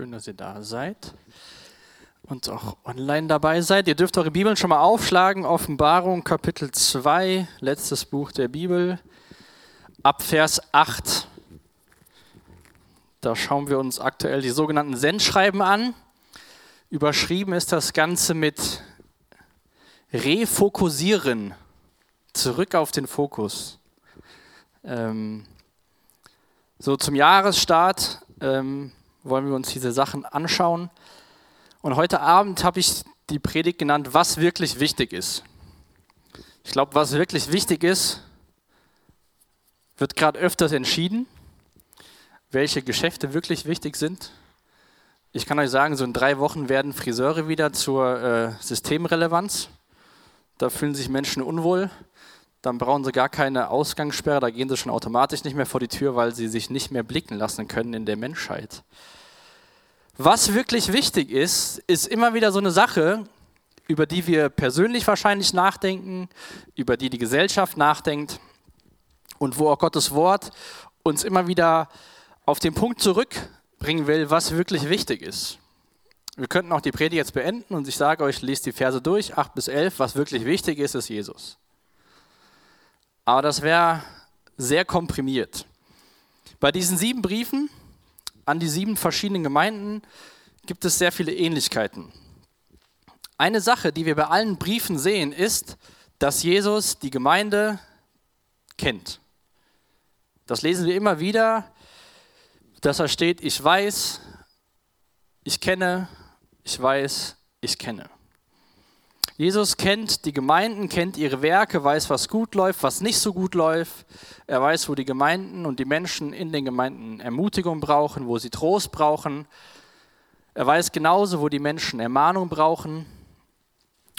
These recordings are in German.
Schön, dass ihr da seid und auch online dabei seid. Ihr dürft eure Bibeln schon mal aufschlagen. Offenbarung Kapitel 2, letztes Buch der Bibel, ab Vers 8. Da schauen wir uns aktuell die sogenannten Sendschreiben an. Überschrieben ist das Ganze mit Refokussieren, zurück auf den Fokus. Ähm, so zum Jahresstart ähm, wollen wir uns diese Sachen anschauen. Und heute Abend habe ich die Predigt genannt, was wirklich wichtig ist. Ich glaube, was wirklich wichtig ist, wird gerade öfters entschieden, welche Geschäfte wirklich wichtig sind. Ich kann euch sagen, so in drei Wochen werden Friseure wieder zur äh, Systemrelevanz. Da fühlen sich Menschen unwohl dann brauchen sie gar keine Ausgangssperre, da gehen sie schon automatisch nicht mehr vor die Tür, weil sie sich nicht mehr blicken lassen können in der Menschheit. Was wirklich wichtig ist, ist immer wieder so eine Sache, über die wir persönlich wahrscheinlich nachdenken, über die die Gesellschaft nachdenkt und wo auch Gottes Wort uns immer wieder auf den Punkt zurückbringen will, was wirklich wichtig ist. Wir könnten auch die Predigt jetzt beenden und ich sage euch, lest die Verse durch, 8 bis 11, was wirklich wichtig ist, ist Jesus. Aber das wäre sehr komprimiert. Bei diesen sieben Briefen an die sieben verschiedenen Gemeinden gibt es sehr viele Ähnlichkeiten. Eine Sache, die wir bei allen Briefen sehen, ist, dass Jesus die Gemeinde kennt. Das lesen wir immer wieder, dass da steht, ich weiß, ich kenne, ich weiß, ich kenne. Jesus kennt die Gemeinden, kennt ihre Werke, weiß, was gut läuft, was nicht so gut läuft. Er weiß, wo die Gemeinden und die Menschen in den Gemeinden Ermutigung brauchen, wo sie Trost brauchen. Er weiß genauso, wo die Menschen Ermahnung brauchen.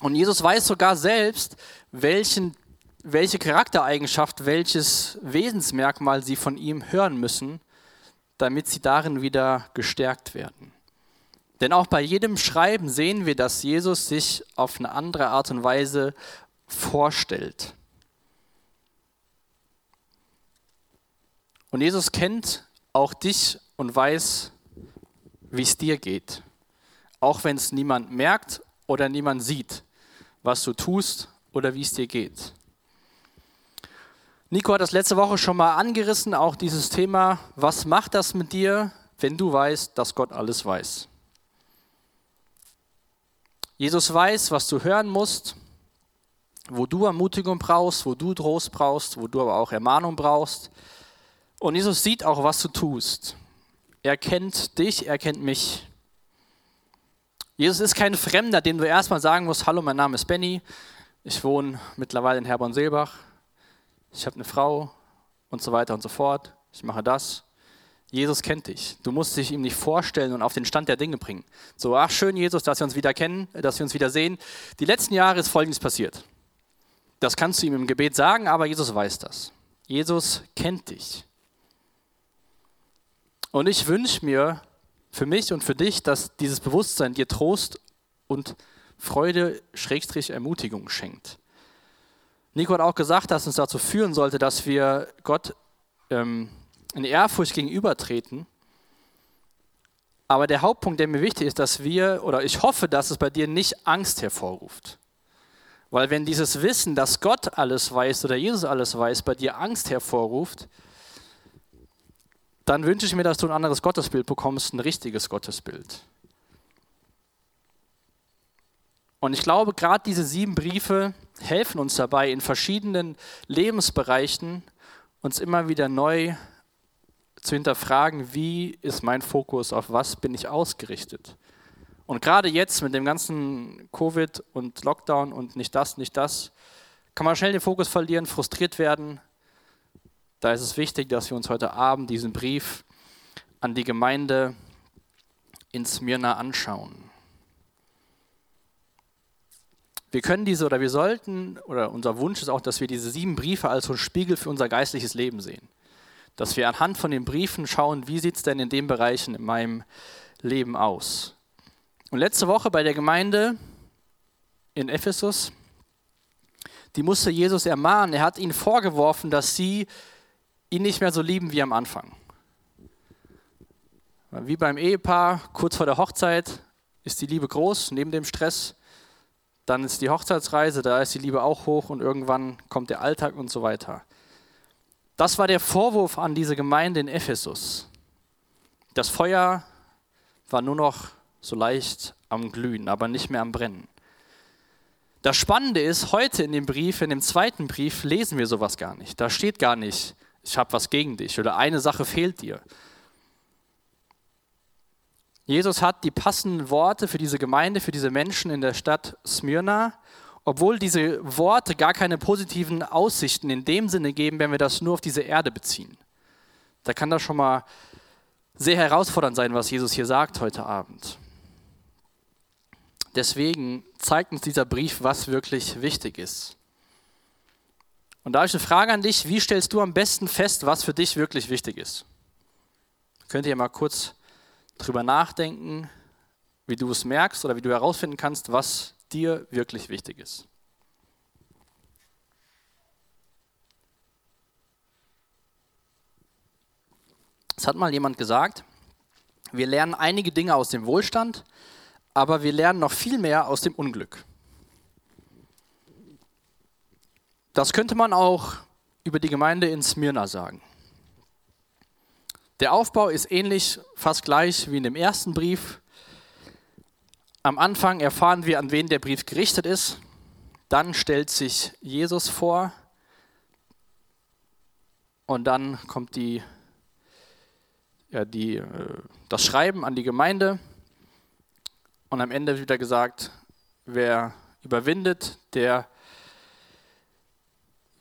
Und Jesus weiß sogar selbst, welchen, welche Charaktereigenschaft, welches Wesensmerkmal sie von ihm hören müssen, damit sie darin wieder gestärkt werden. Denn auch bei jedem Schreiben sehen wir, dass Jesus sich auf eine andere Art und Weise vorstellt. Und Jesus kennt auch dich und weiß, wie es dir geht. Auch wenn es niemand merkt oder niemand sieht, was du tust oder wie es dir geht. Nico hat das letzte Woche schon mal angerissen, auch dieses Thema, was macht das mit dir, wenn du weißt, dass Gott alles weiß? Jesus weiß, was du hören musst, wo du Ermutigung brauchst, wo du Trost brauchst, wo du aber auch Ermahnung brauchst. Und Jesus sieht auch, was du tust. Er kennt dich, er kennt mich. Jesus ist kein Fremder, dem du erstmal sagen musst, hallo, mein Name ist Benny, ich wohne mittlerweile in Herborn-Seelbach, ich habe eine Frau und so weiter und so fort, ich mache das. Jesus kennt dich. Du musst dich ihm nicht vorstellen und auf den Stand der Dinge bringen. So, ach schön, Jesus, dass wir uns wieder kennen, dass wir uns wieder sehen. Die letzten Jahre ist Folgendes passiert. Das kannst du ihm im Gebet sagen, aber Jesus weiß das. Jesus kennt dich. Und ich wünsche mir für mich und für dich, dass dieses Bewusstsein dir Trost und Freude, Schrägstrich, Ermutigung schenkt. Nico hat auch gesagt, dass uns dazu führen sollte, dass wir Gott ähm, in Ehrfurcht gegenübertreten. Aber der Hauptpunkt, der mir wichtig ist, dass wir, oder ich hoffe, dass es bei dir nicht Angst hervorruft. Weil wenn dieses Wissen, dass Gott alles weiß oder Jesus alles weiß, bei dir Angst hervorruft, dann wünsche ich mir, dass du ein anderes Gottesbild bekommst, ein richtiges Gottesbild. Und ich glaube, gerade diese sieben Briefe helfen uns dabei, in verschiedenen Lebensbereichen uns immer wieder neu zu hinterfragen, wie ist mein Fokus, auf was bin ich ausgerichtet. Und gerade jetzt mit dem ganzen Covid und Lockdown und nicht das, nicht das, kann man schnell den Fokus verlieren, frustriert werden. Da ist es wichtig, dass wir uns heute Abend diesen Brief an die Gemeinde in Smyrna anschauen. Wir können diese oder wir sollten, oder unser Wunsch ist auch, dass wir diese sieben Briefe als so ein Spiegel für unser geistliches Leben sehen dass wir anhand von den Briefen schauen, wie sieht es denn in den Bereichen in meinem Leben aus. Und letzte Woche bei der Gemeinde in Ephesus, die musste Jesus ermahnen. Er hat ihnen vorgeworfen, dass sie ihn nicht mehr so lieben wie am Anfang. Wie beim Ehepaar, kurz vor der Hochzeit ist die Liebe groß, neben dem Stress. Dann ist die Hochzeitsreise, da ist die Liebe auch hoch und irgendwann kommt der Alltag und so weiter. Das war der Vorwurf an diese Gemeinde in Ephesus. Das Feuer war nur noch so leicht am Glühen, aber nicht mehr am Brennen. Das Spannende ist, heute in dem Brief, in dem zweiten Brief, lesen wir sowas gar nicht. Da steht gar nicht, ich habe was gegen dich oder eine Sache fehlt dir, Jesus hat die passenden Worte für diese Gemeinde, für diese Menschen in der Stadt Smyrna, obwohl diese Worte gar keine positiven Aussichten in dem Sinne geben, wenn wir das nur auf diese Erde beziehen. Da kann das schon mal sehr herausfordernd sein, was Jesus hier sagt heute Abend. Deswegen zeigt uns dieser Brief, was wirklich wichtig ist. Und da habe ich eine Frage an dich, wie stellst du am besten fest, was für dich wirklich wichtig ist? Könnt ihr mal kurz drüber nachdenken, wie du es merkst oder wie du herausfinden kannst, was dir wirklich wichtig ist. Es hat mal jemand gesagt, wir lernen einige Dinge aus dem Wohlstand, aber wir lernen noch viel mehr aus dem Unglück. Das könnte man auch über die Gemeinde in Smyrna sagen. Der Aufbau ist ähnlich, fast gleich wie in dem ersten Brief. Am Anfang erfahren wir, an wen der Brief gerichtet ist. Dann stellt sich Jesus vor. Und dann kommt die, ja, die, äh, das Schreiben an die Gemeinde. Und am Ende wird wieder gesagt, wer überwindet, der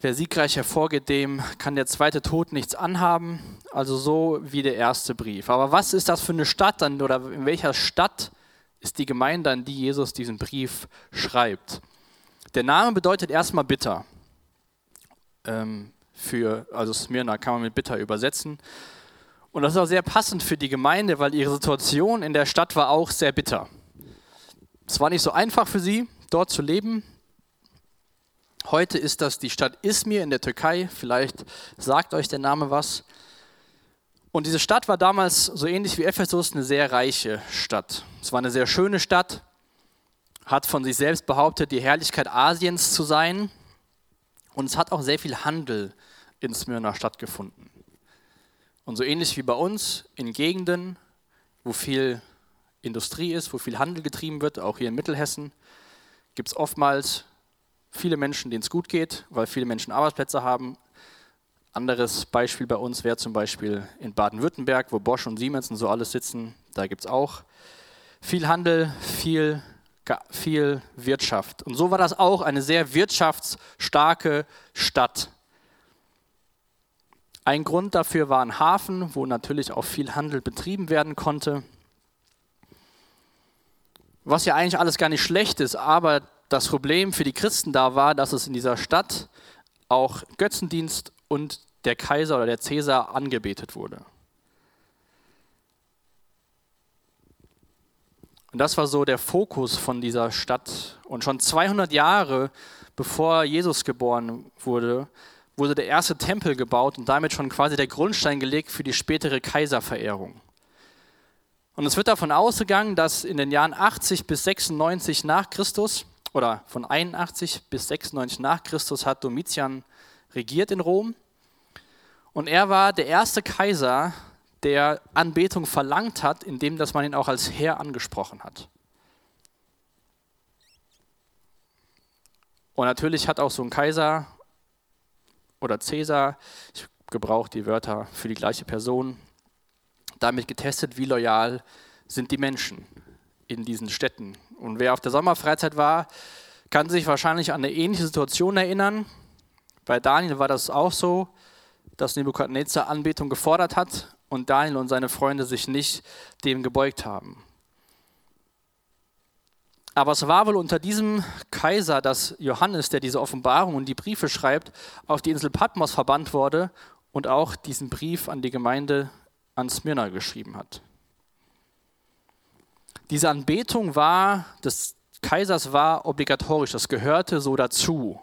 Wer siegreich hervorgeht, dem kann der zweite Tod nichts anhaben, also so wie der erste Brief. Aber was ist das für eine Stadt dann oder in welcher Stadt ist die Gemeinde, an die Jesus diesen Brief schreibt? Der Name bedeutet erstmal bitter. Ähm, für, also Smyrna kann man mit bitter übersetzen. Und das ist auch sehr passend für die Gemeinde, weil ihre Situation in der Stadt war auch sehr bitter. Es war nicht so einfach für sie, dort zu leben. Heute ist das die Stadt Izmir in der Türkei. Vielleicht sagt euch der Name was. Und diese Stadt war damals so ähnlich wie Ephesus eine sehr reiche Stadt. Es war eine sehr schöne Stadt, hat von sich selbst behauptet, die Herrlichkeit Asiens zu sein. Und es hat auch sehr viel Handel in Smyrna stattgefunden. Und so ähnlich wie bei uns in Gegenden, wo viel Industrie ist, wo viel Handel getrieben wird, auch hier in Mittelhessen, gibt es oftmals viele Menschen, denen es gut geht, weil viele Menschen Arbeitsplätze haben. Anderes Beispiel bei uns wäre zum Beispiel in Baden-Württemberg, wo Bosch und Siemens und so alles sitzen. Da gibt es auch viel Handel, viel, viel Wirtschaft. Und so war das auch eine sehr wirtschaftsstarke Stadt. Ein Grund dafür war ein Hafen, wo natürlich auch viel Handel betrieben werden konnte. Was ja eigentlich alles gar nicht schlecht ist, aber das Problem für die Christen da war, dass es in dieser Stadt auch Götzendienst und der Kaiser oder der Cäsar angebetet wurde. Und das war so der Fokus von dieser Stadt. Und schon 200 Jahre bevor Jesus geboren wurde, wurde der erste Tempel gebaut und damit schon quasi der Grundstein gelegt für die spätere Kaiserverehrung. Und es wird davon ausgegangen, dass in den Jahren 80 bis 96 nach Christus oder von 81 bis 96 nach Christus hat Domitian regiert in Rom. Und er war der erste Kaiser, der Anbetung verlangt hat, indem dass man ihn auch als Herr angesprochen hat. Und natürlich hat auch so ein Kaiser oder Cäsar, ich gebrauche die Wörter für die gleiche Person, damit getestet, wie loyal sind die Menschen in diesen Städten. Und wer auf der Sommerfreizeit war, kann sich wahrscheinlich an eine ähnliche Situation erinnern. Bei Daniel war das auch so, dass Nebukadnezar Anbetung gefordert hat und Daniel und seine Freunde sich nicht dem gebeugt haben. Aber es war wohl unter diesem Kaiser, dass Johannes, der diese Offenbarung und die Briefe schreibt, auf die Insel Patmos verbannt wurde und auch diesen Brief an die Gemeinde an Smyrna geschrieben hat. Diese Anbetung war, des Kaisers war obligatorisch, das gehörte so dazu.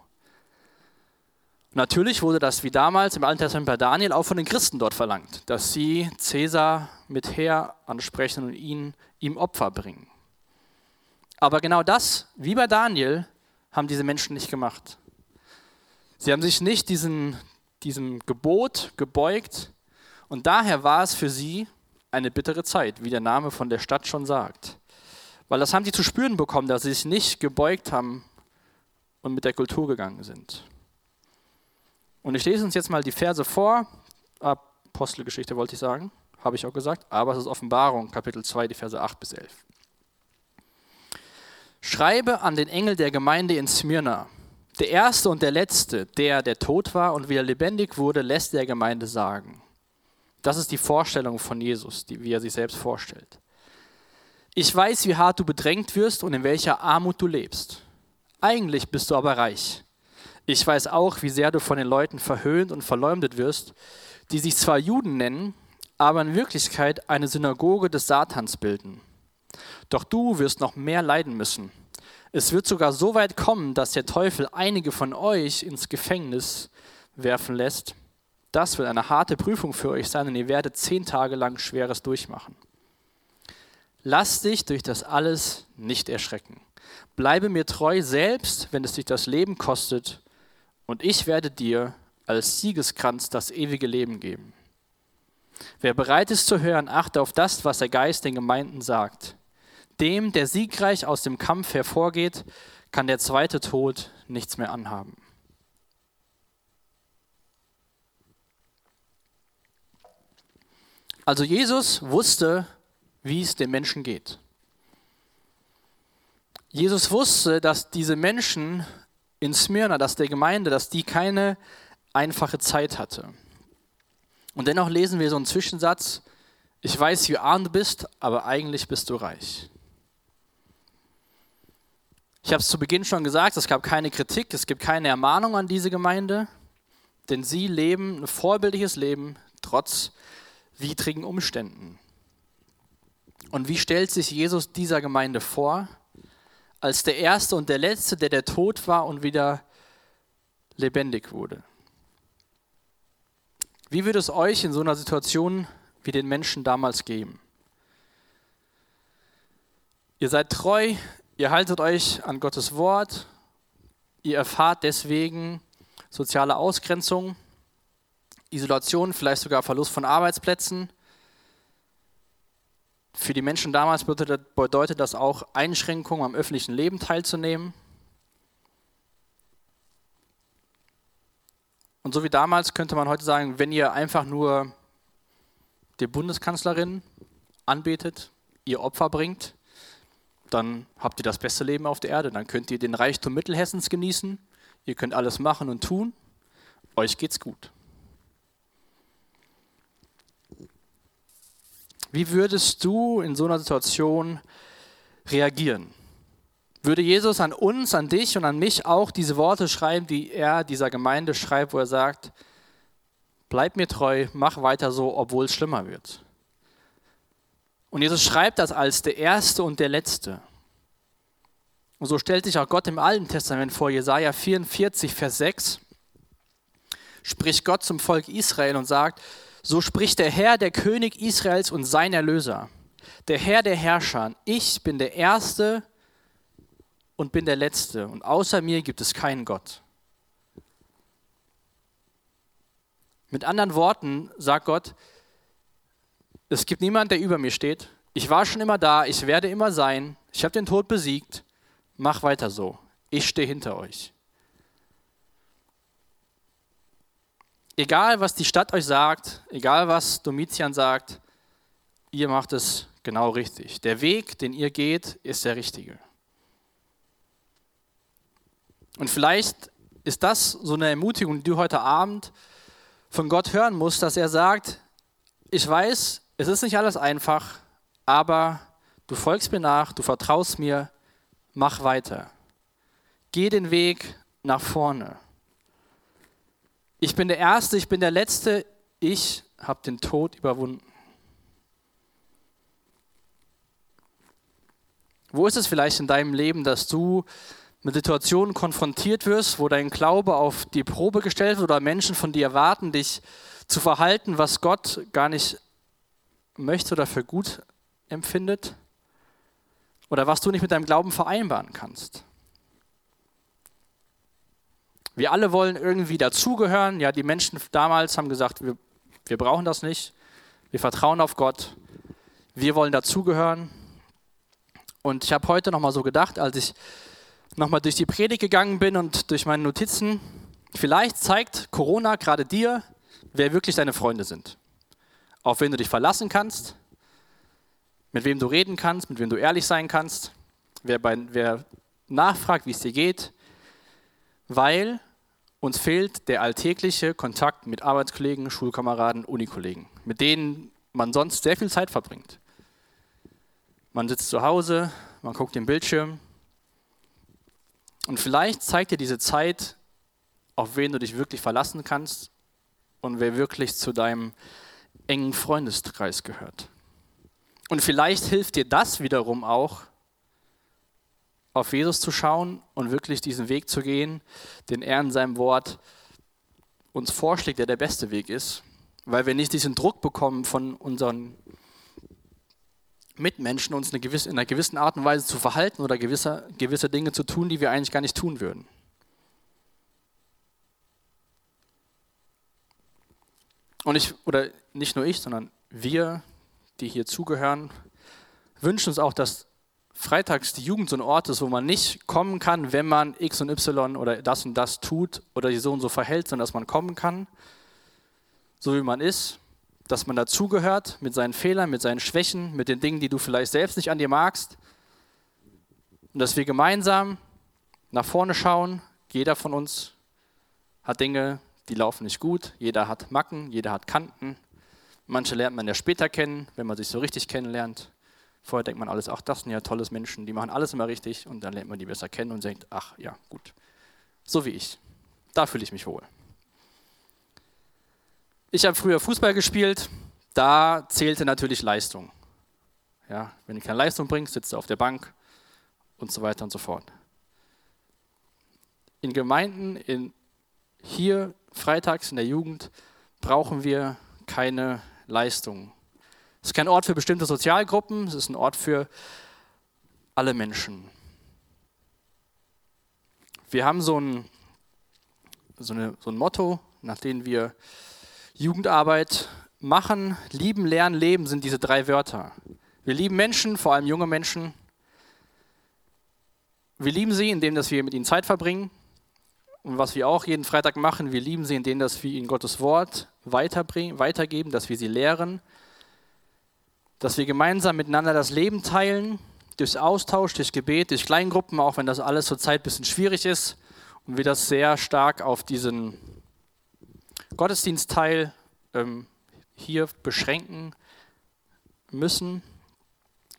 Natürlich wurde das wie damals im Alten Testament bei Daniel auch von den Christen dort verlangt, dass sie Cäsar mit Heer ansprechen und ihn, ihm Opfer bringen. Aber genau das, wie bei Daniel, haben diese Menschen nicht gemacht. Sie haben sich nicht diesen, diesem Gebot gebeugt und daher war es für sie eine bittere Zeit, wie der Name von der Stadt schon sagt. Weil das haben sie zu spüren bekommen, dass sie sich nicht gebeugt haben und mit der Kultur gegangen sind. Und ich lese uns jetzt mal die Verse vor. Apostelgeschichte wollte ich sagen, habe ich auch gesagt, aber es ist Offenbarung, Kapitel 2, die Verse 8 bis 11. Schreibe an den Engel der Gemeinde in Smyrna. Der erste und der letzte, der, der tot war und wieder lebendig wurde, lässt der Gemeinde sagen. Das ist die Vorstellung von Jesus, die, wie er sich selbst vorstellt. Ich weiß, wie hart du bedrängt wirst und in welcher Armut du lebst. Eigentlich bist du aber reich. Ich weiß auch, wie sehr du von den Leuten verhöhnt und verleumdet wirst, die sich zwar Juden nennen, aber in Wirklichkeit eine Synagoge des Satans bilden. Doch du wirst noch mehr leiden müssen. Es wird sogar so weit kommen, dass der Teufel einige von euch ins Gefängnis werfen lässt. Das wird eine harte Prüfung für euch sein und ihr werdet zehn Tage lang Schweres durchmachen. Lass dich durch das alles nicht erschrecken. Bleibe mir treu, selbst wenn es dich das Leben kostet, und ich werde dir als Siegeskranz das ewige Leben geben. Wer bereit ist zu hören, achte auf das, was der Geist den Gemeinden sagt. Dem, der siegreich aus dem Kampf hervorgeht, kann der zweite Tod nichts mehr anhaben. Also Jesus wusste, wie es den Menschen geht. Jesus wusste, dass diese Menschen in Smyrna, dass der Gemeinde, dass die keine einfache Zeit hatte. Und dennoch lesen wir so einen Zwischensatz, ich weiß, wie arm du bist, aber eigentlich bist du reich. Ich habe es zu Beginn schon gesagt, es gab keine Kritik, es gibt keine Ermahnung an diese Gemeinde, denn sie leben ein vorbildliches Leben trotz widrigen Umständen. Und wie stellt sich Jesus dieser Gemeinde vor? Als der Erste und der Letzte, der der Tod war und wieder lebendig wurde. Wie würde es euch in so einer Situation wie den Menschen damals geben? Ihr seid treu, ihr haltet euch an Gottes Wort, ihr erfahrt deswegen soziale Ausgrenzung, Isolation, vielleicht sogar Verlust von Arbeitsplätzen. Für die Menschen damals bedeutet das auch Einschränkungen am öffentlichen Leben teilzunehmen. Und so wie damals könnte man heute sagen, wenn ihr einfach nur die Bundeskanzlerin anbetet, ihr Opfer bringt, dann habt ihr das beste Leben auf der Erde. Dann könnt ihr den Reichtum Mittelhessens genießen. Ihr könnt alles machen und tun. Euch geht's gut. Wie würdest du in so einer Situation reagieren? Würde Jesus an uns, an dich und an mich auch diese Worte schreiben, die er dieser Gemeinde schreibt, wo er sagt, bleib mir treu, mach weiter so, obwohl es schlimmer wird. Und Jesus schreibt das als der Erste und der Letzte. Und so stellt sich auch Gott im Alten Testament vor, Jesaja 44, Vers 6, spricht Gott zum Volk Israel und sagt, so spricht der Herr, der König Israels und sein Erlöser, der Herr der Herrscher, ich bin der Erste und bin der Letzte und außer mir gibt es keinen Gott. Mit anderen Worten sagt Gott, es gibt niemanden, der über mir steht. Ich war schon immer da, ich werde immer sein. Ich habe den Tod besiegt. Mach weiter so. Ich stehe hinter euch. Egal, was die Stadt euch sagt, egal, was Domitian sagt, ihr macht es genau richtig. Der Weg, den ihr geht, ist der richtige. Und vielleicht ist das so eine Ermutigung, die du heute Abend von Gott hören musst, dass er sagt, ich weiß, es ist nicht alles einfach, aber du folgst mir nach, du vertraust mir, mach weiter. Geh den Weg nach vorne. Ich bin der Erste, ich bin der Letzte, ich habe den Tod überwunden. Wo ist es vielleicht in deinem Leben, dass du mit Situationen konfrontiert wirst, wo dein Glaube auf die Probe gestellt wird oder Menschen von dir erwarten, dich zu verhalten, was Gott gar nicht möchte oder für gut empfindet oder was du nicht mit deinem Glauben vereinbaren kannst. Wir alle wollen irgendwie dazugehören. Ja, die Menschen damals haben gesagt, wir, wir brauchen das nicht. Wir vertrauen auf Gott. Wir wollen dazugehören. Und ich habe heute nochmal so gedacht, als ich nochmal durch die Predigt gegangen bin und durch meine Notizen, vielleicht zeigt Corona gerade dir, wer wirklich deine Freunde sind. Auf wen du dich verlassen kannst, mit wem du reden kannst, mit wem du ehrlich sein kannst, wer, bei, wer nachfragt, wie es dir geht, weil uns fehlt der alltägliche Kontakt mit Arbeitskollegen, Schulkameraden, Unikollegen, mit denen man sonst sehr viel Zeit verbringt. Man sitzt zu Hause, man guckt den Bildschirm und vielleicht zeigt dir diese Zeit, auf wen du dich wirklich verlassen kannst und wer wirklich zu deinem engen Freundeskreis gehört. Und vielleicht hilft dir das wiederum auch, auf Jesus zu schauen und wirklich diesen Weg zu gehen, den er in seinem Wort uns vorschlägt, der der beste Weg ist, weil wir nicht diesen Druck bekommen von unseren Mitmenschen, uns eine gewisse, in einer gewissen Art und Weise zu verhalten oder gewisse, gewisse Dinge zu tun, die wir eigentlich gar nicht tun würden. Und ich, oder nicht nur ich, sondern wir, die hier zugehören, wünschen uns auch, dass freitags die Jugend so ein Ort ist, wo man nicht kommen kann, wenn man X und Y oder das und das tut oder die so und so verhält, sondern dass man kommen kann, so wie man ist, dass man dazugehört mit seinen Fehlern, mit seinen Schwächen, mit den Dingen, die du vielleicht selbst nicht an dir magst. Und dass wir gemeinsam nach vorne schauen. Jeder von uns hat Dinge, die laufen nicht gut. Jeder hat Macken, jeder hat Kanten. Manche lernt man ja später kennen, wenn man sich so richtig kennenlernt. Vorher denkt man alles, ach, das sind ja tolles Menschen, die machen alles immer richtig und dann lernt man die besser kennen und denkt, ach ja, gut. So wie ich. Da fühle ich mich wohl. Ich habe früher Fußball gespielt, da zählte natürlich Leistung. Ja, wenn du keine Leistung bringst, sitzt du auf der Bank und so weiter und so fort. In Gemeinden, in, hier freitags in der Jugend, brauchen wir keine Leistung. Es ist kein Ort für bestimmte Sozialgruppen, es ist ein Ort für alle Menschen. Wir haben so ein, so, eine, so ein Motto, nach dem wir Jugendarbeit machen, lieben, lernen, leben sind diese drei Wörter. Wir lieben Menschen, vor allem junge Menschen. Wir lieben sie, indem dass wir mit ihnen Zeit verbringen. Und was wir auch jeden Freitag machen, wir lieben sie, indem dass wir ihnen Gottes Wort weitergeben, dass wir sie lehren dass wir gemeinsam miteinander das Leben teilen, durch Austausch, durch Gebet, durch Kleingruppen, auch wenn das alles zurzeit ein bisschen schwierig ist und wir das sehr stark auf diesen Gottesdienstteil ähm, hier beschränken müssen,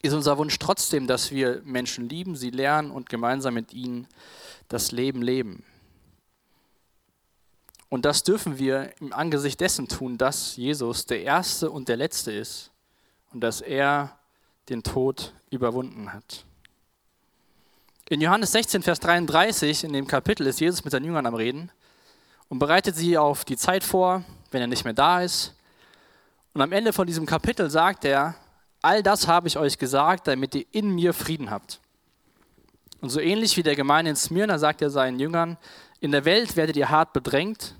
ist unser Wunsch trotzdem, dass wir Menschen lieben, sie lernen und gemeinsam mit ihnen das Leben leben. Und das dürfen wir im Angesicht dessen tun, dass Jesus der Erste und der Letzte ist und dass er den Tod überwunden hat. In Johannes 16, Vers 33, in dem Kapitel, ist Jesus mit seinen Jüngern am Reden und bereitet sie auf die Zeit vor, wenn er nicht mehr da ist. Und am Ende von diesem Kapitel sagt er, all das habe ich euch gesagt, damit ihr in mir Frieden habt. Und so ähnlich wie der Gemeinde in Smyrna sagt er seinen Jüngern, in der Welt werdet ihr hart bedrängt,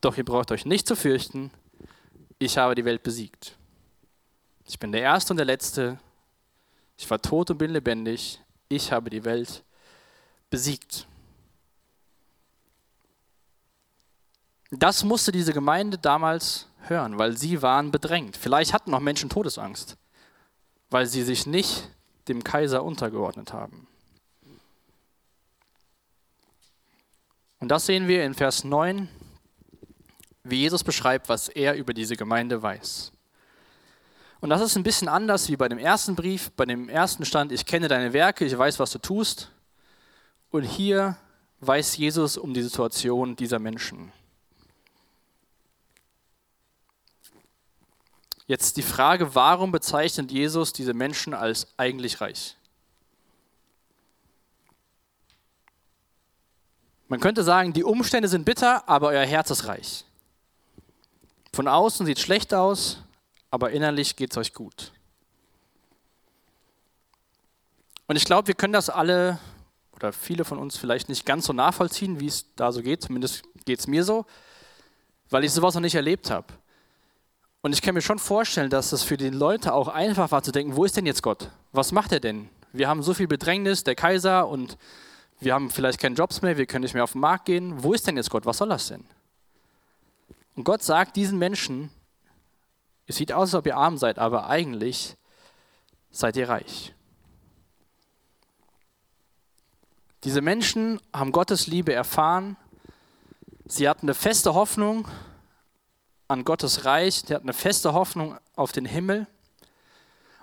doch ihr braucht euch nicht zu fürchten, ich habe die Welt besiegt. Ich bin der Erste und der Letzte. Ich war tot und bin lebendig. Ich habe die Welt besiegt. Das musste diese Gemeinde damals hören, weil sie waren bedrängt. Vielleicht hatten noch Menschen Todesangst, weil sie sich nicht dem Kaiser untergeordnet haben. Und das sehen wir in Vers 9, wie Jesus beschreibt, was er über diese Gemeinde weiß. Und das ist ein bisschen anders wie bei dem ersten Brief. Bei dem ersten stand, ich kenne deine Werke, ich weiß, was du tust. Und hier weiß Jesus um die Situation dieser Menschen. Jetzt die Frage, warum bezeichnet Jesus diese Menschen als eigentlich reich? Man könnte sagen, die Umstände sind bitter, aber euer Herz ist reich. Von außen sieht es schlecht aus, aber innerlich geht es euch gut. Und ich glaube, wir können das alle oder viele von uns vielleicht nicht ganz so nachvollziehen, wie es da so geht. Zumindest geht es mir so, weil ich sowas noch nicht erlebt habe. Und ich kann mir schon vorstellen, dass es für die Leute auch einfach war zu denken, wo ist denn jetzt Gott? Was macht er denn? Wir haben so viel Bedrängnis, der Kaiser und wir haben vielleicht keine Jobs mehr, wir können nicht mehr auf den Markt gehen. Wo ist denn jetzt Gott? Was soll das denn? Und Gott sagt diesen Menschen, es sieht aus, als ob ihr arm seid, aber eigentlich seid ihr reich. Diese Menschen haben Gottes Liebe erfahren. Sie hatten eine feste Hoffnung an Gottes Reich. Sie hatten eine feste Hoffnung auf den Himmel.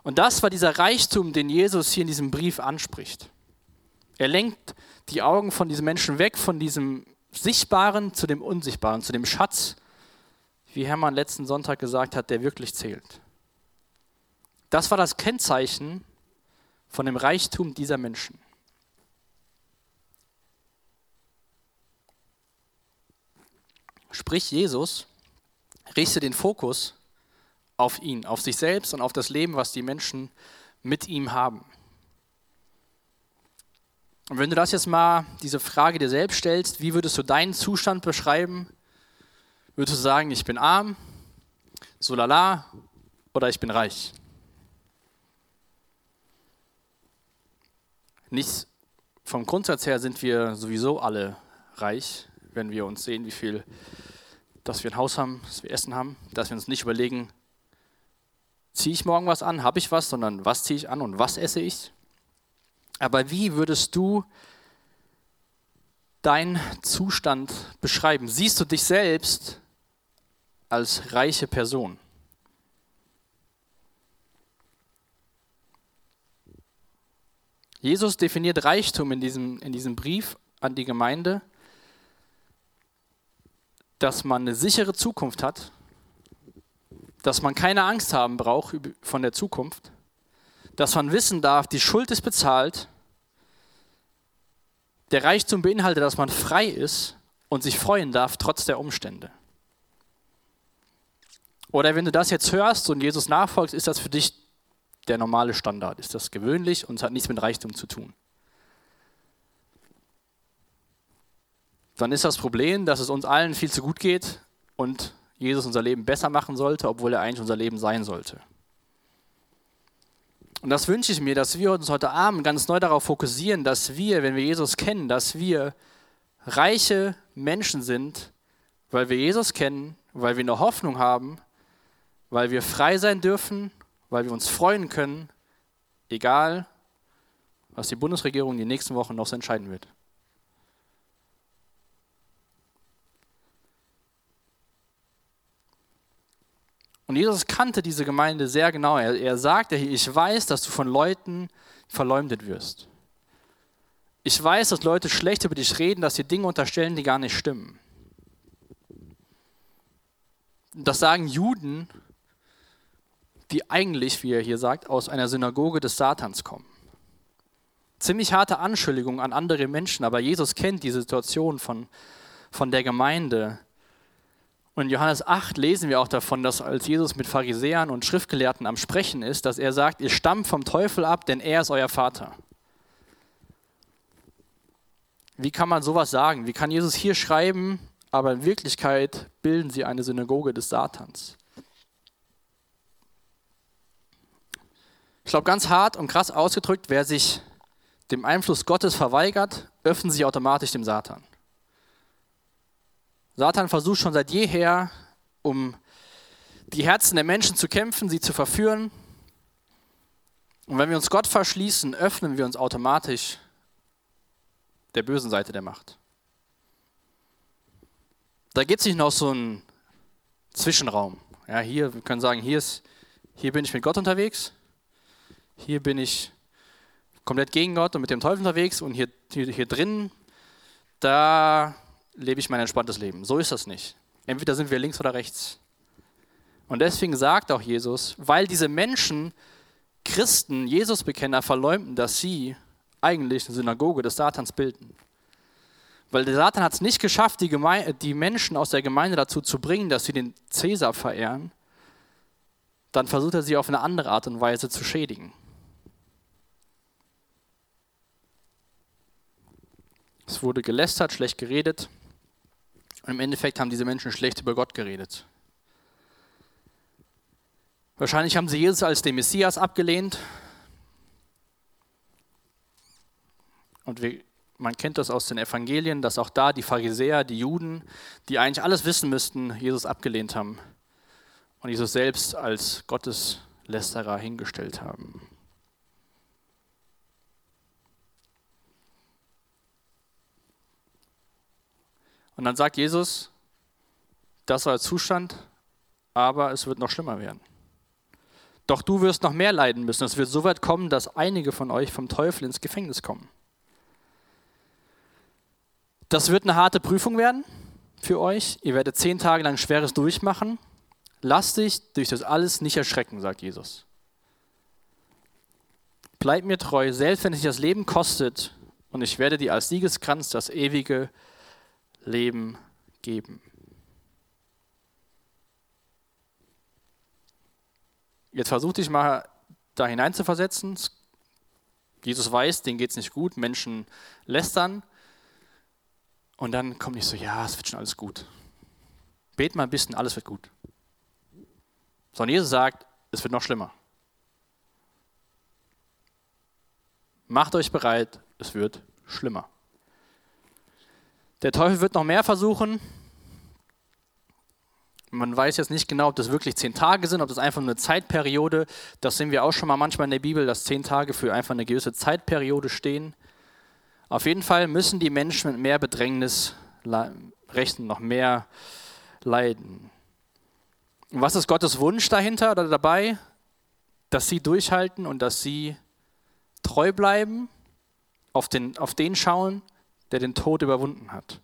Und das war dieser Reichtum, den Jesus hier in diesem Brief anspricht. Er lenkt die Augen von diesen Menschen weg, von diesem Sichtbaren zu dem Unsichtbaren, zu dem Schatz, wie Hermann letzten Sonntag gesagt hat, der wirklich zählt. Das war das Kennzeichen von dem Reichtum dieser Menschen. Sprich, Jesus richte den Fokus auf ihn, auf sich selbst und auf das Leben, was die Menschen mit ihm haben. Und wenn du das jetzt mal, diese Frage dir selbst stellst, wie würdest du deinen Zustand beschreiben? Würdest du sagen, ich bin arm, so lala, oder ich bin reich? Nicht vom Grundsatz her sind wir sowieso alle reich, wenn wir uns sehen, wie viel, dass wir ein Haus haben, dass wir Essen haben, dass wir uns nicht überlegen, ziehe ich morgen was an, habe ich was, sondern was ziehe ich an und was esse ich. Aber wie würdest du deinen Zustand beschreiben? Siehst du dich selbst als reiche Person? Jesus definiert Reichtum in diesem, in diesem Brief an die Gemeinde dass man eine sichere Zukunft hat, dass man keine Angst haben braucht von der Zukunft, dass man wissen darf, die Schuld ist bezahlt, der Reichtum beinhaltet, dass man frei ist und sich freuen darf trotz der Umstände. Oder wenn du das jetzt hörst und Jesus nachfolgst, ist das für dich der normale Standard, ist das gewöhnlich und es hat nichts mit Reichtum zu tun. dann ist das Problem, dass es uns allen viel zu gut geht und Jesus unser Leben besser machen sollte, obwohl er eigentlich unser Leben sein sollte. Und das wünsche ich mir, dass wir uns heute Abend ganz neu darauf fokussieren, dass wir, wenn wir Jesus kennen, dass wir reiche Menschen sind, weil wir Jesus kennen, weil wir eine Hoffnung haben, weil wir frei sein dürfen, weil wir uns freuen können, egal was die Bundesregierung die nächsten Wochen noch so entscheiden wird. Und Jesus kannte diese Gemeinde sehr genau. Er, er sagte ich weiß, dass du von Leuten verleumdet wirst. Ich weiß, dass Leute schlecht über dich reden, dass sie Dinge unterstellen, die gar nicht stimmen. Das sagen Juden, die eigentlich, wie er hier sagt, aus einer Synagoge des Satans kommen. Ziemlich harte Anschuldigungen an andere Menschen, aber Jesus kennt die Situation von, von der Gemeinde und in Johannes 8 lesen wir auch davon, dass als Jesus mit Pharisäern und Schriftgelehrten am Sprechen ist, dass er sagt, ihr stammt vom Teufel ab, denn er ist euer Vater. Wie kann man sowas sagen? Wie kann Jesus hier schreiben, aber in Wirklichkeit bilden sie eine Synagoge des Satans? Ich glaube, ganz hart und krass ausgedrückt, wer sich dem Einfluss Gottes verweigert, öffnet sich automatisch dem Satan. Satan versucht schon seit jeher, um die Herzen der Menschen zu kämpfen, sie zu verführen. Und wenn wir uns Gott verschließen, öffnen wir uns automatisch der bösen Seite der Macht. Da gibt es nicht noch so einen Zwischenraum. Ja, hier, wir können sagen, hier, ist, hier bin ich mit Gott unterwegs, hier bin ich komplett gegen Gott und mit dem Teufel unterwegs und hier, hier, hier drin, da lebe ich mein entspanntes Leben. So ist das nicht. Entweder sind wir links oder rechts. Und deswegen sagt auch Jesus, weil diese Menschen, Christen, Jesus-Bekenner verleumden, dass sie eigentlich eine Synagoge des Satans bilden. Weil der Satan hat es nicht geschafft, die, die Menschen aus der Gemeinde dazu zu bringen, dass sie den Cäsar verehren. Dann versucht er sie auf eine andere Art und Weise zu schädigen. Es wurde gelästert, schlecht geredet. Und im Endeffekt haben diese Menschen schlecht über Gott geredet. Wahrscheinlich haben sie Jesus als den Messias abgelehnt. Und wir, man kennt das aus den Evangelien, dass auch da die Pharisäer, die Juden, die eigentlich alles wissen müssten, Jesus abgelehnt haben und Jesus selbst als Gotteslästerer hingestellt haben. Und dann sagt Jesus, das war der Zustand, aber es wird noch schlimmer werden. Doch du wirst noch mehr leiden müssen. Es wird so weit kommen, dass einige von euch vom Teufel ins Gefängnis kommen. Das wird eine harte Prüfung werden für euch. Ihr werdet zehn Tage lang Schweres durchmachen. Lass dich durch das alles nicht erschrecken, sagt Jesus. Bleib mir treu, selbst wenn es dich das Leben kostet, und ich werde dir als Siegeskranz das ewige Leben geben. Jetzt versuch dich mal da hineinzuversetzen. Jesus weiß, denen geht es nicht gut, Menschen lästern. Und dann kommt nicht so, ja, es wird schon alles gut. Bet mal ein bisschen, alles wird gut. Sondern Jesus sagt, es wird noch schlimmer. Macht euch bereit, es wird schlimmer. Der Teufel wird noch mehr versuchen. Man weiß jetzt nicht genau, ob das wirklich zehn Tage sind, ob das einfach eine Zeitperiode. Das sehen wir auch schon mal manchmal in der Bibel, dass zehn Tage für einfach eine gewisse Zeitperiode stehen. Auf jeden Fall müssen die Menschen mit mehr Bedrängnis rechnen, noch mehr leiden. Und was ist Gottes Wunsch dahinter oder dabei? Dass sie durchhalten und dass sie treu bleiben, auf den, auf den schauen, der den Tod überwunden hat.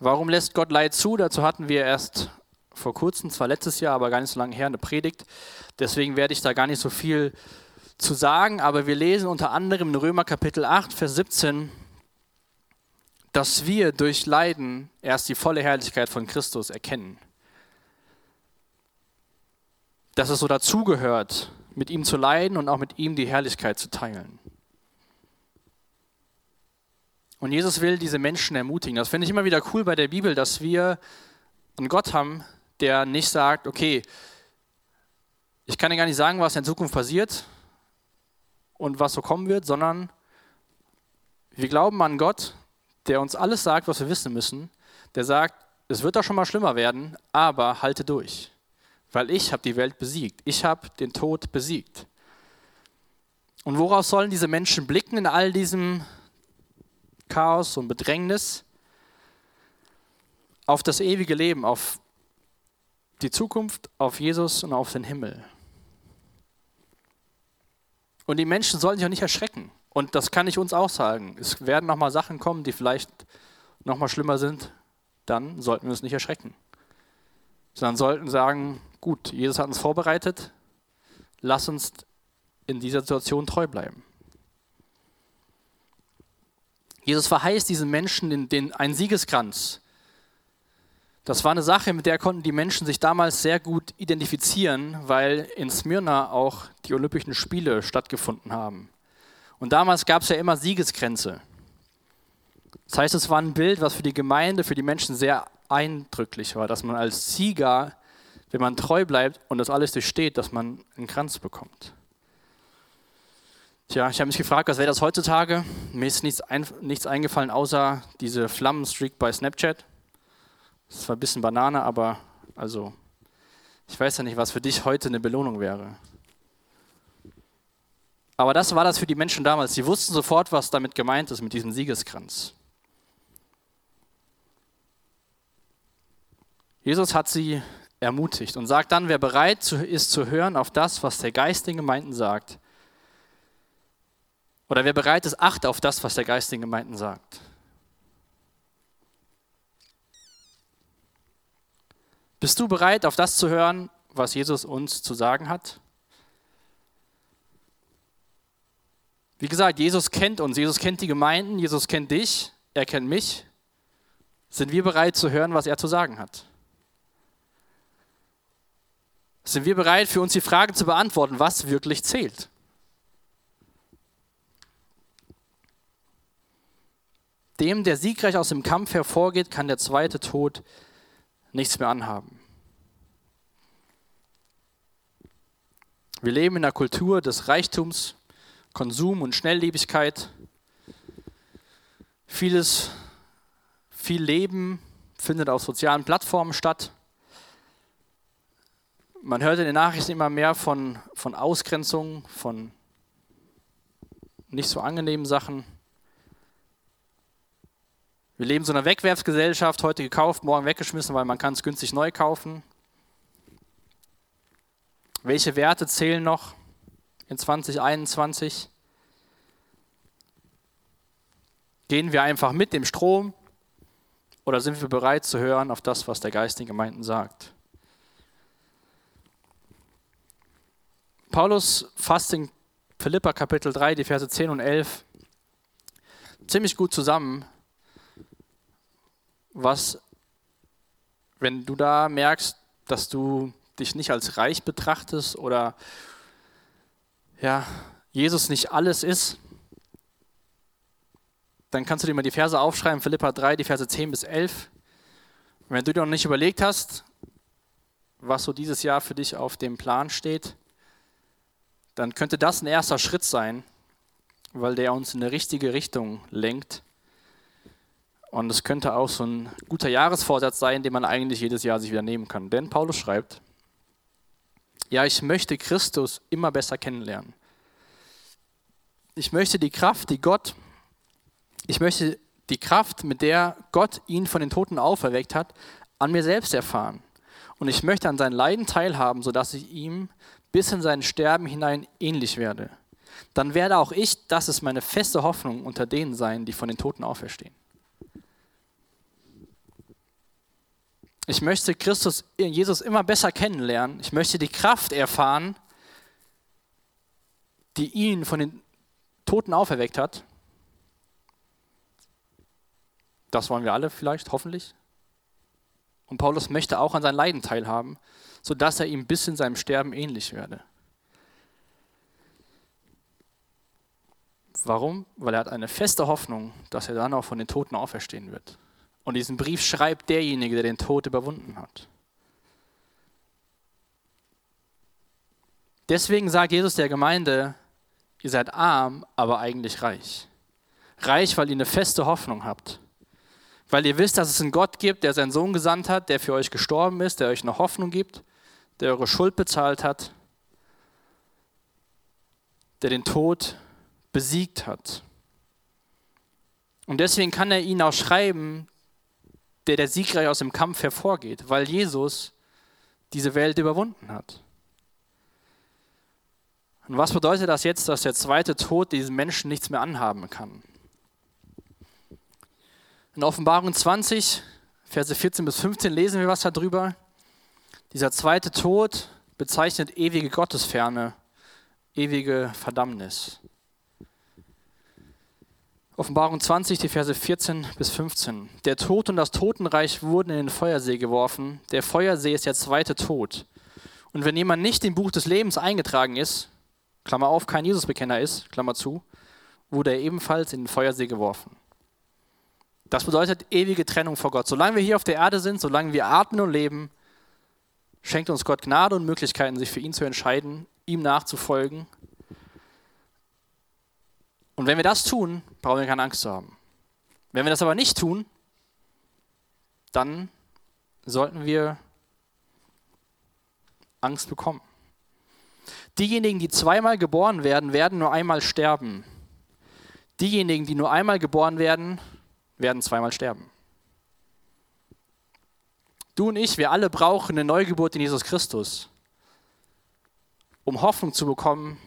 Warum lässt Gott Leid zu? Dazu hatten wir erst vor kurzem, zwar letztes Jahr, aber gar nicht so lange her, eine Predigt. Deswegen werde ich da gar nicht so viel zu sagen, aber wir lesen unter anderem in Römer Kapitel 8, Vers 17, dass wir durch Leiden erst die volle Herrlichkeit von Christus erkennen. Dass es so dazugehört, mit ihm zu leiden und auch mit ihm die Herrlichkeit zu teilen. Und Jesus will diese Menschen ermutigen. Das finde ich immer wieder cool bei der Bibel, dass wir einen Gott haben, der nicht sagt, okay, ich kann dir gar nicht sagen, was in Zukunft passiert und was so kommen wird, sondern wir glauben an Gott, der uns alles sagt, was wir wissen müssen, der sagt, es wird doch schon mal schlimmer werden, aber halte durch weil ich habe die Welt besiegt. Ich habe den Tod besiegt. Und worauf sollen diese Menschen blicken in all diesem Chaos und Bedrängnis? Auf das ewige Leben, auf die Zukunft, auf Jesus und auf den Himmel. Und die Menschen sollen sich auch nicht erschrecken. Und das kann ich uns auch sagen. Es werden nochmal Sachen kommen, die vielleicht nochmal schlimmer sind. Dann sollten wir uns nicht erschrecken. Sondern sollten sagen, gut, Jesus hat uns vorbereitet, lass uns in dieser Situation treu bleiben. Jesus verheißt diesen Menschen den, den, einen Siegeskranz. Das war eine Sache, mit der konnten die Menschen sich damals sehr gut identifizieren, weil in Smyrna auch die Olympischen Spiele stattgefunden haben. Und damals gab es ja immer Siegeskränze. Das heißt, es war ein Bild, was für die Gemeinde, für die Menschen sehr eindrücklich war, dass man als Sieger wenn man treu bleibt und das alles durchsteht, dass man einen Kranz bekommt. Tja, ich habe mich gefragt, was wäre das heutzutage? Mir ist nichts, ein, nichts eingefallen, außer diese Flammenstreak bei Snapchat. Das war ein bisschen Banane, aber also, ich weiß ja nicht, was für dich heute eine Belohnung wäre. Aber das war das für die Menschen damals. Sie wussten sofort, was damit gemeint ist, mit diesem Siegeskranz. Jesus hat sie ermutigt und sagt dann, wer bereit ist zu hören auf das, was der Geist den Gemeinden sagt, oder wer bereit ist, acht auf das, was der Geist den Gemeinden sagt. Bist du bereit, auf das zu hören, was Jesus uns zu sagen hat? Wie gesagt, Jesus kennt uns, Jesus kennt die Gemeinden, Jesus kennt dich, er kennt mich. Sind wir bereit zu hören, was er zu sagen hat? Sind wir bereit, für uns die Frage zu beantworten, was wirklich zählt? Dem, der siegreich aus dem Kampf hervorgeht, kann der zweite Tod nichts mehr anhaben. Wir leben in einer Kultur des Reichtums, Konsum und Schnelllebigkeit. Vieles, viel Leben findet auf sozialen Plattformen statt. Man hört in den Nachrichten immer mehr von, von Ausgrenzung, von nicht so angenehmen Sachen. Wir leben in so einer Wegwerfsgesellschaft, heute gekauft, morgen weggeschmissen, weil man kann es günstig neu kaufen. Welche Werte zählen noch in 2021? Gehen wir einfach mit dem Strom oder sind wir bereit zu hören auf das, was der Geist den Gemeinden sagt? Paulus fasst in Philippa Kapitel 3, die Verse 10 und 11 ziemlich gut zusammen, was, wenn du da merkst, dass du dich nicht als reich betrachtest oder ja, Jesus nicht alles ist, dann kannst du dir mal die Verse aufschreiben, Philippa 3, die Verse 10 bis 11. Und wenn du dir noch nicht überlegt hast, was so dieses Jahr für dich auf dem Plan steht, dann könnte das ein erster Schritt sein, weil der uns in eine richtige Richtung lenkt und es könnte auch so ein guter Jahresvorsatz sein, den man eigentlich jedes Jahr sich wieder nehmen kann. Denn Paulus schreibt, ja, ich möchte Christus immer besser kennenlernen. Ich möchte die Kraft, die Gott, ich möchte die Kraft, mit der Gott ihn von den Toten auferweckt hat, an mir selbst erfahren. Und ich möchte an seinen Leiden teilhaben, sodass ich ihm bis in sein Sterben hinein ähnlich werde. Dann werde auch ich, das ist meine feste Hoffnung, unter denen sein, die von den Toten auferstehen. Ich möchte Christus, Jesus immer besser kennenlernen. Ich möchte die Kraft erfahren, die ihn von den Toten auferweckt hat. Das wollen wir alle vielleicht, hoffentlich. Und Paulus möchte auch an sein Leiden teilhaben, sodass er ihm bis in seinem Sterben ähnlich werde. Warum? Weil er hat eine feste Hoffnung, dass er dann auch von den Toten auferstehen wird. Und diesen Brief schreibt derjenige, der den Tod überwunden hat. Deswegen sagt Jesus der Gemeinde, ihr seid arm, aber eigentlich reich. Reich, weil ihr eine feste Hoffnung habt. Weil ihr wisst, dass es einen Gott gibt, der seinen Sohn gesandt hat, der für euch gestorben ist, der euch eine Hoffnung gibt, der eure Schuld bezahlt hat, der den Tod besiegt hat. Und deswegen kann er ihnen auch schreiben, der der siegreich aus dem Kampf hervorgeht, weil Jesus diese Welt überwunden hat. Und was bedeutet das jetzt, dass der zweite Tod diesen Menschen nichts mehr anhaben kann? In Offenbarung 20, Verse 14 bis 15 lesen wir was darüber. Dieser zweite Tod bezeichnet ewige Gottesferne, ewige Verdammnis. Offenbarung 20, die Verse 14 bis 15. Der Tod und das Totenreich wurden in den Feuersee geworfen. Der Feuersee ist der zweite Tod. Und wenn jemand nicht im Buch des Lebens eingetragen ist, Klammer auf, kein Jesusbekenner ist, Klammer zu, wurde er ebenfalls in den Feuersee geworfen. Das bedeutet ewige Trennung vor Gott. Solange wir hier auf der Erde sind, solange wir atmen und leben, schenkt uns Gott Gnade und Möglichkeiten, sich für ihn zu entscheiden, ihm nachzufolgen und wenn wir das tun, brauchen wir keine Angst zu haben. Wenn wir das aber nicht tun, dann sollten wir Angst bekommen. Diejenigen, die zweimal geboren werden, werden nur einmal sterben. Diejenigen, die nur einmal geboren werden, werden zweimal sterben. Du und ich, wir alle brauchen eine Neugeburt in Jesus Christus, um Hoffnung zu bekommen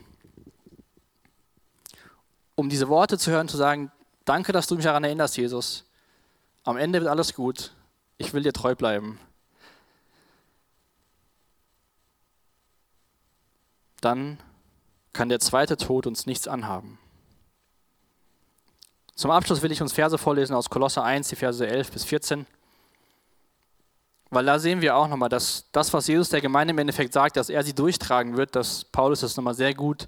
um diese Worte zu hören, zu sagen, danke, dass du mich daran erinnerst, Jesus. Am Ende wird alles gut. Ich will dir treu bleiben. Dann kann der zweite Tod uns nichts anhaben. Zum Abschluss will ich uns Verse vorlesen aus Kolosser 1, die Verse 11 bis 14. Weil da sehen wir auch nochmal, dass das, was Jesus der Gemeinde im Endeffekt sagt, dass er sie durchtragen wird, dass Paulus das nochmal sehr gut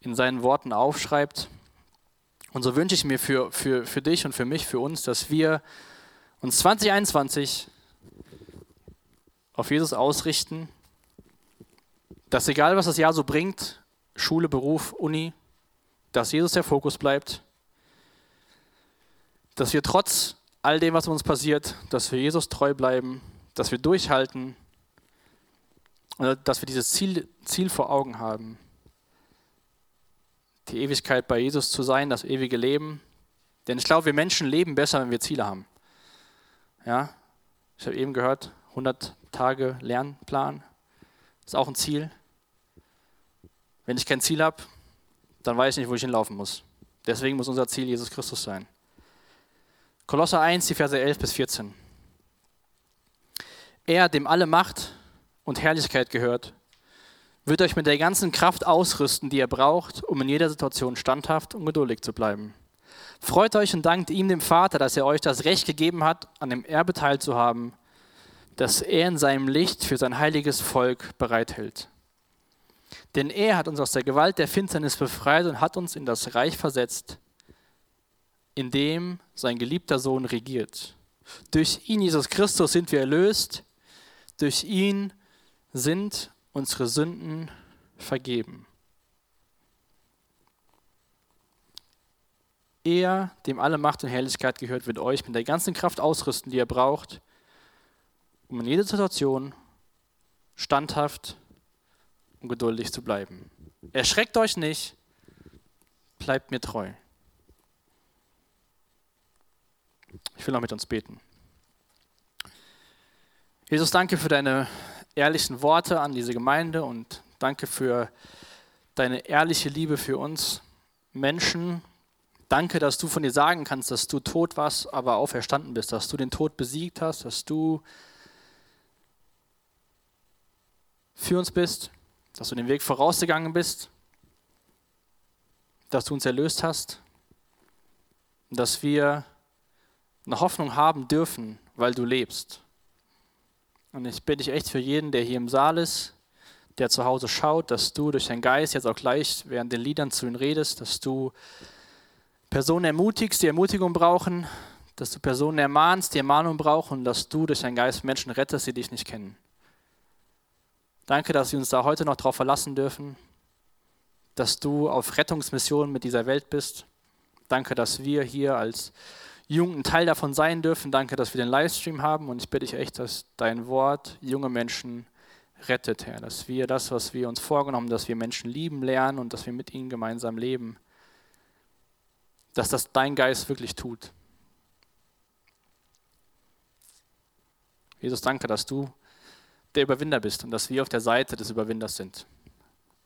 in seinen Worten aufschreibt. Und so wünsche ich mir für, für, für dich und für mich, für uns, dass wir uns 2021 auf Jesus ausrichten, dass egal was das Jahr so bringt, Schule, Beruf, Uni, dass Jesus der Fokus bleibt, dass wir trotz all dem, was uns passiert, dass wir Jesus treu bleiben, dass wir durchhalten und dass wir dieses Ziel, Ziel vor Augen haben, die Ewigkeit bei Jesus zu sein, das ewige Leben. Denn ich glaube, wir Menschen leben besser, wenn wir Ziele haben. Ja, ich habe eben gehört, 100 Tage Lernplan ist auch ein Ziel. Wenn ich kein Ziel habe, dann weiß ich nicht, wo ich hinlaufen muss. Deswegen muss unser Ziel Jesus Christus sein. Kolosser 1, die Verse 11 bis 14. Er, dem alle Macht und Herrlichkeit gehört, wird euch mit der ganzen Kraft ausrüsten, die ihr braucht, um in jeder Situation standhaft und geduldig zu bleiben. Freut euch und dankt ihm, dem Vater, dass er euch das Recht gegeben hat, an dem Erbe teilzuhaben, das er in seinem Licht für sein heiliges Volk bereithält. Denn er hat uns aus der Gewalt der Finsternis befreit und hat uns in das Reich versetzt, in dem sein geliebter Sohn regiert. Durch ihn, Jesus Christus, sind wir erlöst. Durch ihn sind unsere Sünden vergeben. Er, dem alle Macht und Herrlichkeit gehört, wird euch mit der ganzen Kraft ausrüsten, die ihr braucht, um in jeder Situation standhaft und geduldig zu bleiben. Erschreckt euch nicht, bleibt mir treu. Ich will noch mit uns beten. Jesus, danke für deine ehrlichen Worte an diese Gemeinde und danke für deine ehrliche Liebe für uns Menschen. Danke, dass du von dir sagen kannst, dass du tot warst, aber auferstanden bist, dass du den Tod besiegt hast, dass du für uns bist, dass du den Weg vorausgegangen bist, dass du uns erlöst hast, dass wir eine Hoffnung haben dürfen, weil du lebst. Und ich bitte dich echt für jeden, der hier im Saal ist, der zu Hause schaut, dass du durch deinen Geist jetzt auch gleich während den Liedern zu ihnen redest, dass du Personen ermutigst, die Ermutigung brauchen, dass du Personen ermahnst, die Ermahnung brauchen dass du durch deinen Geist Menschen rettest, die dich nicht kennen. Danke, dass wir uns da heute noch darauf verlassen dürfen, dass du auf Rettungsmission mit dieser Welt bist. Danke, dass wir hier als Jungen ein Teil davon sein dürfen. Danke, dass wir den Livestream haben und ich bitte dich echt, dass dein Wort junge Menschen rettet, Herr. Dass wir das, was wir uns vorgenommen, dass wir Menschen lieben lernen und dass wir mit ihnen gemeinsam leben, dass das dein Geist wirklich tut. Jesus, danke, dass du der Überwinder bist und dass wir auf der Seite des Überwinders sind.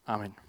Amen.